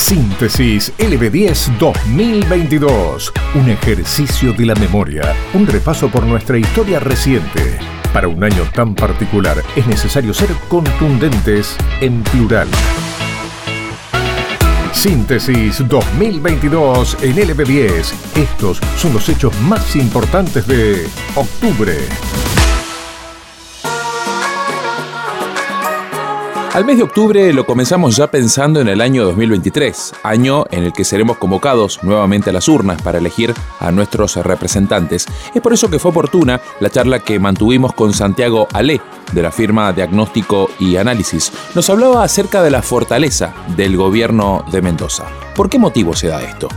Síntesis LB10 2022. Un ejercicio de la memoria. Un repaso por nuestra historia reciente. Para un año tan particular es necesario ser contundentes en plural. Síntesis 2022 en LB10. Estos son los hechos más importantes de octubre. Al mes de octubre lo comenzamos ya pensando en el año 2023, año en el que seremos convocados nuevamente a las urnas para elegir a nuestros representantes. Es por eso que fue oportuna la charla que mantuvimos con Santiago Ale, de la firma Diagnóstico y Análisis. Nos hablaba acerca de la fortaleza del gobierno de Mendoza. ¿Por qué motivo se da esto?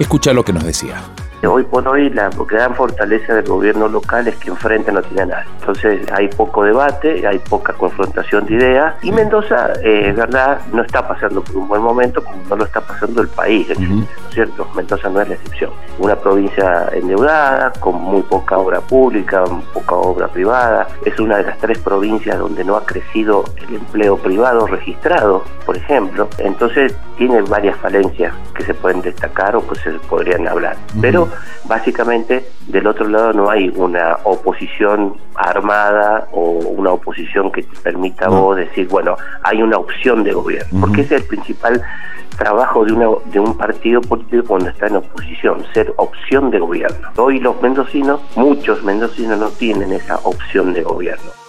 Escucha lo que nos decía. Hoy por hoy la gran fortaleza del gobierno local es que enfrente no tiene a nadie. Entonces hay poco debate, hay poca confrontación de ideas y Mendoza, eh, es verdad, no está pasando por un buen momento como no lo está pasando el país, ¿no es cierto? Mendoza no es la excepción. Una provincia endeudada, con muy poca obra pública, poca obra privada, es una de las tres provincias donde no ha crecido el empleo privado registrado, por ejemplo. Entonces tiene varias falencias que se pueden destacar o que se podrían hablar. Pero básicamente del otro lado no hay una oposición armada o una oposición que te permita vos decir, bueno, hay una opción de gobierno, porque ese es el principal trabajo de, una, de un partido político cuando está en oposición, ser opción de gobierno. Hoy los mendocinos, muchos mendocinos no tienen esa opción de gobierno.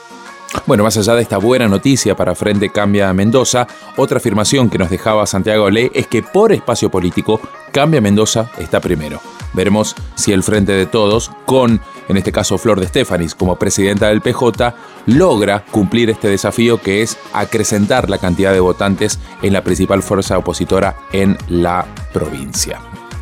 Bueno, más allá de esta buena noticia para Frente Cambia Mendoza, otra afirmación que nos dejaba Santiago Le es que por espacio político, Cambia Mendoza está primero. Veremos si el Frente de Todos, con en este caso Flor de Estefanis como presidenta del PJ, logra cumplir este desafío que es acrecentar la cantidad de votantes en la principal fuerza opositora en la provincia.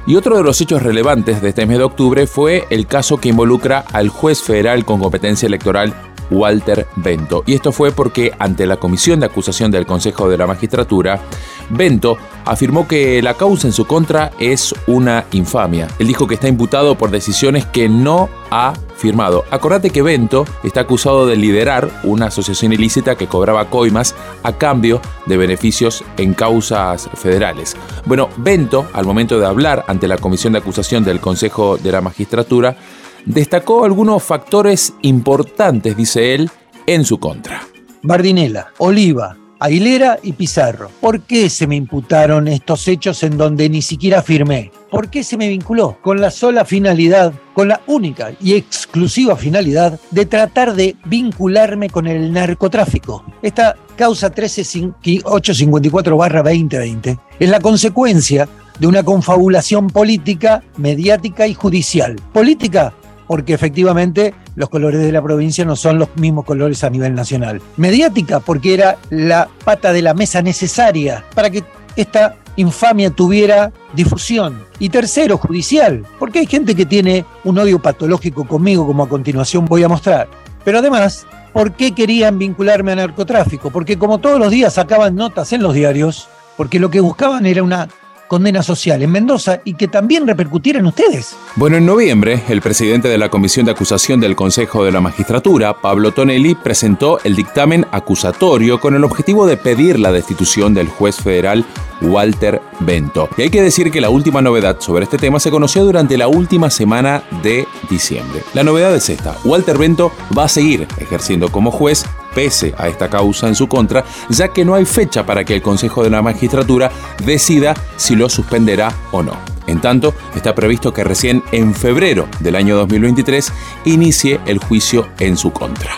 Y otro de los hechos relevantes de este mes de octubre fue el caso que involucra al juez federal con competencia electoral Walter Bento. Y esto fue porque ante la comisión de acusación del Consejo de la Magistratura, Bento afirmó que la causa en su contra es una infamia. Él dijo que está imputado por decisiones que no ha firmado. Acordate que Bento está acusado de liderar una asociación ilícita que cobraba coimas a cambio de beneficios en causas federales. Bueno, Bento, al momento de hablar ante la comisión de acusación del Consejo de la Magistratura, destacó algunos factores importantes, dice él, en su contra. Bardinela, Oliva, Aguilera y Pizarro. ¿Por qué se me imputaron estos hechos en donde ni siquiera firmé? ¿Por qué se me vinculó? Con la sola finalidad, con la única y exclusiva finalidad de tratar de vincularme con el narcotráfico. Esta causa 13854-2020 es la consecuencia de una confabulación política, mediática y judicial. Política porque efectivamente los colores de la provincia no son los mismos colores a nivel nacional. Mediática, porque era la pata de la mesa necesaria para que esta infamia tuviera difusión. Y tercero, judicial, porque hay gente que tiene un odio patológico conmigo, como a continuación voy a mostrar. Pero además, ¿por qué querían vincularme a narcotráfico? Porque como todos los días sacaban notas en los diarios, porque lo que buscaban era una condena social en Mendoza y que también repercutiera en ustedes. Bueno, en noviembre, el presidente de la Comisión de Acusación del Consejo de la Magistratura, Pablo Tonelli, presentó el dictamen acusatorio con el objetivo de pedir la destitución del juez federal Walter Bento. Y hay que decir que la última novedad sobre este tema se conoció durante la última semana de diciembre. La novedad es esta, Walter Bento va a seguir ejerciendo como juez pese a esta causa en su contra, ya que no hay fecha para que el Consejo de la Magistratura decida si lo suspenderá o no. En tanto, está previsto que recién en febrero del año 2023 inicie el juicio en su contra.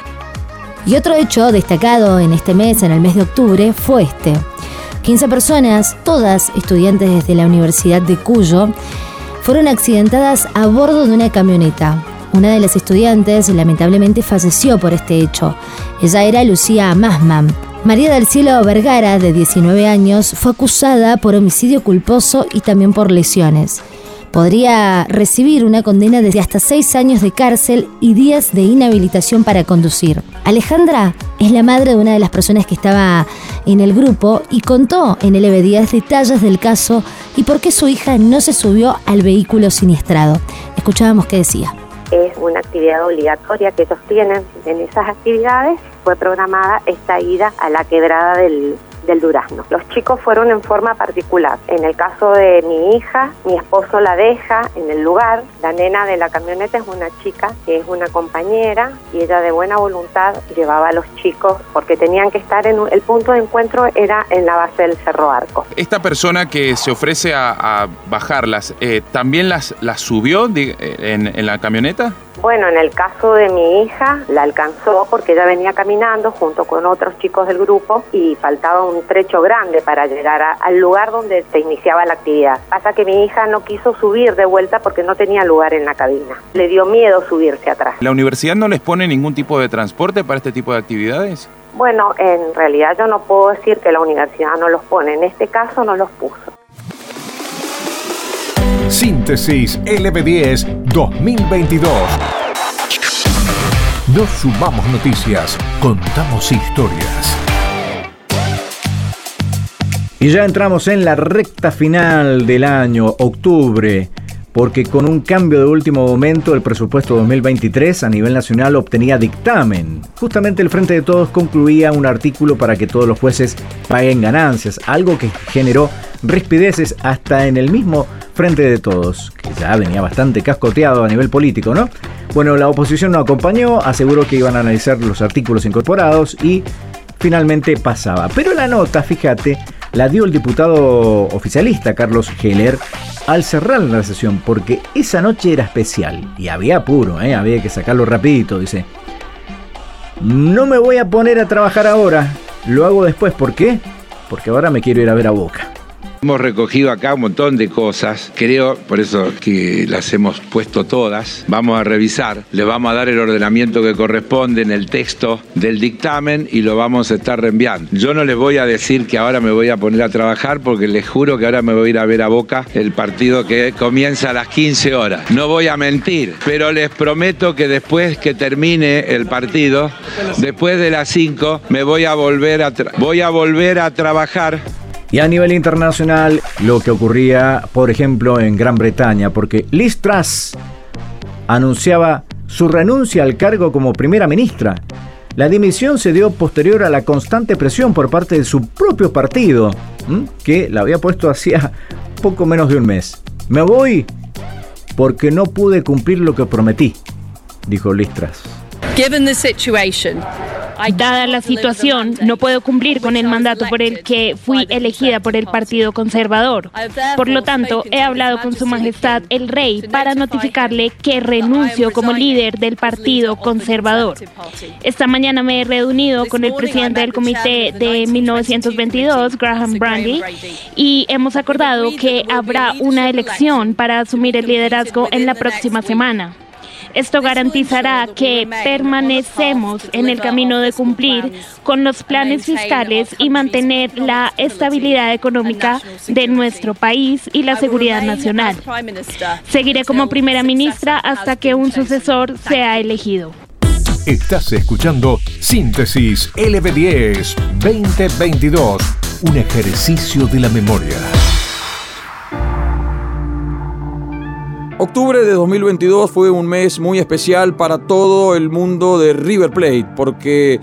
Y otro hecho destacado en este mes, en el mes de octubre, fue este. 15 personas, todas estudiantes de la Universidad de Cuyo, fueron accidentadas a bordo de una camioneta. Una de las estudiantes lamentablemente falleció por este hecho. Ella era Lucía Masman. María del Cielo Vergara, de 19 años, fue acusada por homicidio culposo y también por lesiones. Podría recibir una condena de hasta 6 años de cárcel y días de inhabilitación para conducir. Alejandra es la madre de una de las personas que estaba en el grupo y contó en el EB10 detalles del caso y por qué su hija no se subió al vehículo siniestrado. Escuchábamos qué decía es una actividad obligatoria que ellos tienen en esas actividades fue programada esta ida a la quebrada del, Durazno. Los chicos fueron en forma particular. En el caso de mi hija, mi esposo la deja en el lugar. La nena de la camioneta es una chica que es una compañera y ella de buena voluntad llevaba a los chicos porque tenían que estar en el punto de encuentro era en la base del Cerro Arco. Esta persona que se ofrece a, bajarlas, eh, ¿también las, subió en, en la camioneta? Bueno, en el caso de mi hija, la alcanzó porque ella venía caminando junto con otros chicos del grupo y faltaba un trecho grande para llegar al lugar donde se iniciaba la actividad. Pasa que mi hija no quiso subir de vuelta porque no tenía lugar en la cabina. Le dio miedo subirse atrás. ¿La universidad no les pone ningún tipo de transporte para este tipo de actividades? Bueno, en realidad yo no puedo decir que la universidad no los pone. En este caso no los puso. Síntesis LB10 2022. Nos sumamos noticias, contamos historias. Y ya entramos en la recta final del año, octubre porque con un cambio de último momento el presupuesto 2023 a nivel nacional obtenía dictamen. Justamente el Frente de Todos concluía un artículo para que todos los jueces paguen ganancias, algo que generó rispideces hasta en el mismo Frente de Todos, que ya venía bastante cascoteado a nivel político, ¿no? Bueno, la oposición no acompañó, aseguró que iban a analizar los artículos incorporados y finalmente pasaba. Pero la nota, fíjate, la dio el diputado oficialista Carlos Heller al cerrar la sesión, porque esa noche era especial y había apuro, ¿eh? había que sacarlo rapidito, dice. No me voy a poner a trabajar ahora, lo hago después, ¿por qué? Porque ahora me quiero ir a ver a Boca. Hemos recogido acá un montón de cosas, creo, por eso que las hemos puesto todas. Vamos a revisar, le vamos a dar el ordenamiento que corresponde en el texto del dictamen y lo vamos a estar reenviando. Yo no les voy a decir que ahora me voy a poner a trabajar porque les juro que ahora me voy a ir a ver a Boca el partido que comienza a las 15 horas. No voy a mentir, pero les prometo que después que termine el partido, después de las 5, me voy a volver a, voy a, volver a trabajar y a nivel internacional, lo que ocurría, por ejemplo, en Gran Bretaña, porque Liz Truss anunciaba su renuncia al cargo como primera ministra. La dimisión se dio posterior a la constante presión por parte de su propio partido, que la había puesto hacía poco menos de un mes. Me voy porque no pude cumplir lo que prometí, dijo Liz Truss. Given the situation, Dada la situación, no puedo cumplir con el mandato por el que fui elegida por el Partido Conservador. Por lo tanto, he hablado con Su Majestad el Rey para notificarle que renuncio como líder del Partido Conservador. Esta mañana me he reunido con el presidente del comité de 1922, Graham Brandy, y hemos acordado que habrá una elección para asumir el liderazgo en la próxima semana. Esto garantizará que permanecemos en el camino de cumplir con los planes fiscales y mantener la estabilidad económica de nuestro país y la seguridad nacional. Seguiré como primera ministra hasta que un sucesor sea elegido. Estás escuchando Síntesis LB10 2022, un ejercicio de la memoria. Octubre de 2022 fue un mes muy especial para todo el mundo de River Plate, porque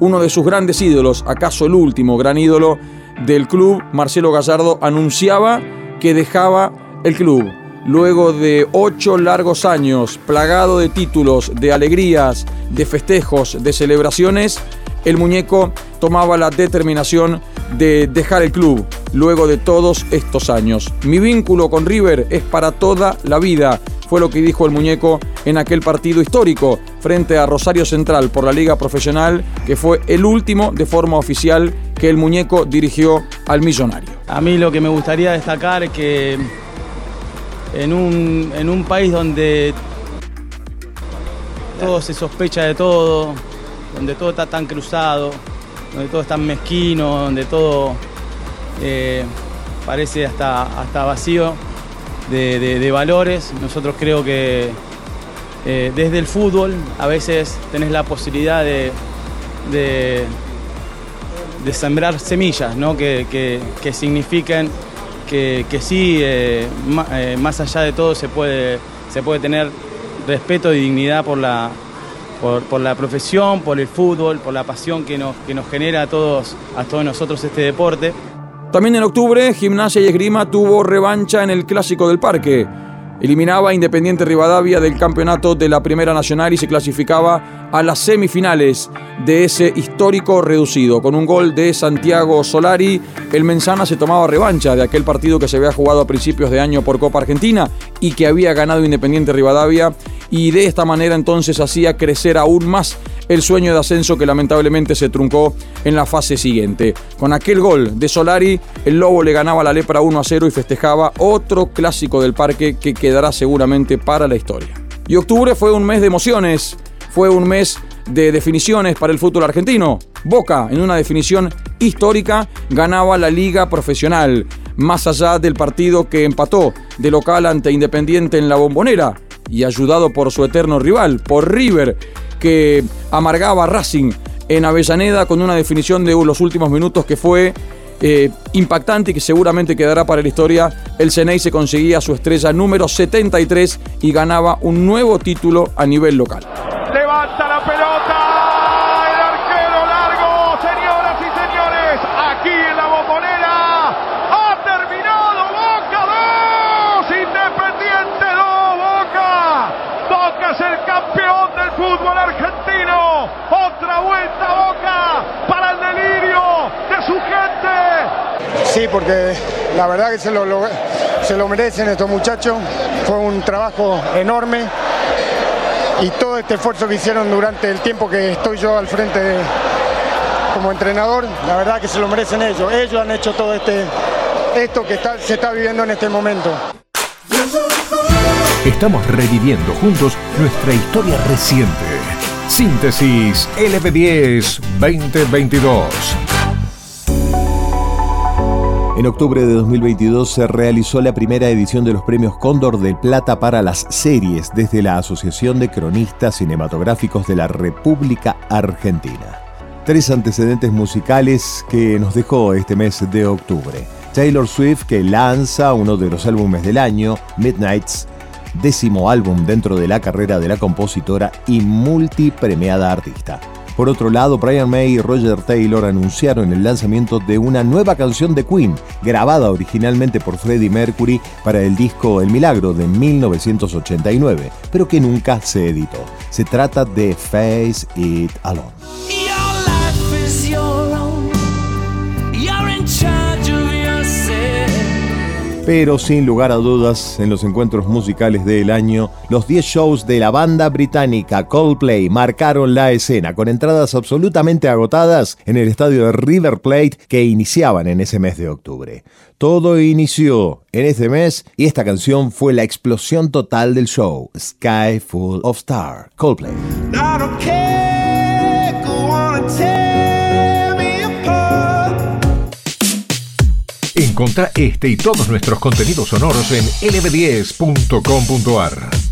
uno de sus grandes ídolos, acaso el último gran ídolo del club, Marcelo Gallardo, anunciaba que dejaba el club. Luego de ocho largos años, plagado de títulos, de alegrías, de festejos, de celebraciones, el muñeco tomaba la determinación de dejar el club luego de todos estos años. Mi vínculo con River es para toda la vida, fue lo que dijo el muñeco en aquel partido histórico frente a Rosario Central por la Liga Profesional, que fue el último de forma oficial que el muñeco dirigió al millonario. A mí lo que me gustaría destacar es que en un, en un país donde todo se sospecha de todo, donde todo está tan cruzado, donde todo es tan mezquino, donde todo eh, parece hasta, hasta vacío de, valores. Nosotros creo que eh, desde el fútbol a veces tenés la posibilidad de, de, sembrar semillas ¿no? que, que, signifiquen que, sí, eh, más allá de todo se puede, se puede tener respeto y dignidad por la, por, la profesión, por el fútbol, por la pasión que nos, que nos genera a todos, a todos nosotros este deporte. También en octubre, Gimnasia y Esgrima tuvo revancha en el Clásico del Parque. Eliminaba a Independiente Rivadavia del campeonato de la Primera Nacional y se clasificaba a las semifinales de ese histórico reducido. Con un gol de Santiago Solari, el Menzana se tomaba revancha de aquel partido que se había jugado a principios de año por Copa Argentina y que había ganado Independiente Rivadavia y de esta manera entonces hacía crecer aún más el sueño de ascenso que lamentablemente se truncó en la fase siguiente. Con aquel gol de Solari, el Lobo le ganaba la lepra 1 a 0 y festejaba otro clásico del parque que quedará seguramente para la historia. Y octubre fue un mes de emociones, fue un mes de definiciones para el fútbol argentino. Boca, en una definición histórica, ganaba la liga profesional, más allá del partido que empató de local ante Independiente en la bombonera y ayudado por su eterno rival, por River, que amargaba Racing en Avellaneda con una definición de los últimos minutos que fue eh, impactante y que seguramente quedará para la historia. El Ceney se conseguía su estrella número 73 y ganaba un nuevo título a nivel local. Sí, porque la verdad que se lo, se lo merecen estos muchachos. Fue un trabajo enorme y todo este esfuerzo que hicieron durante el tiempo que estoy yo al frente como entrenador, la verdad que se lo merecen ellos. Ellos han hecho todo este esto que se está viviendo en este momento. Estamos reviviendo juntos nuestra historia reciente. Síntesis LB10 2022. En octubre de 2022 se realizó la primera edición de los premios Cóndor del Plata para las series desde la Asociación de Cronistas Cinematográficos de la República Argentina. Tres antecedentes musicales que nos dejó este mes de octubre. Taylor Swift que lanza uno de los álbumes del año, Midnights, décimo álbum dentro de la carrera de la compositora y multipremiada artista. Por otro lado, Brian May y Roger Taylor anunciaron el lanzamiento de una nueva canción de Queen, grabada originalmente por Freddie Mercury para el disco El Milagro de 1989, pero que nunca se editó. Se trata de Face It Alone. Pero sin lugar a dudas, en los encuentros musicales del año, los 10 shows de la banda británica Coldplay marcaron la escena con entradas absolutamente agotadas en el estadio de River Plate que iniciaban en ese mes de octubre. Todo inició en ese mes y esta canción fue la explosión total del show, Sky Full of Stars, Coldplay. Encontra este y todos nuestros contenidos sonoros en lb10.com.ar.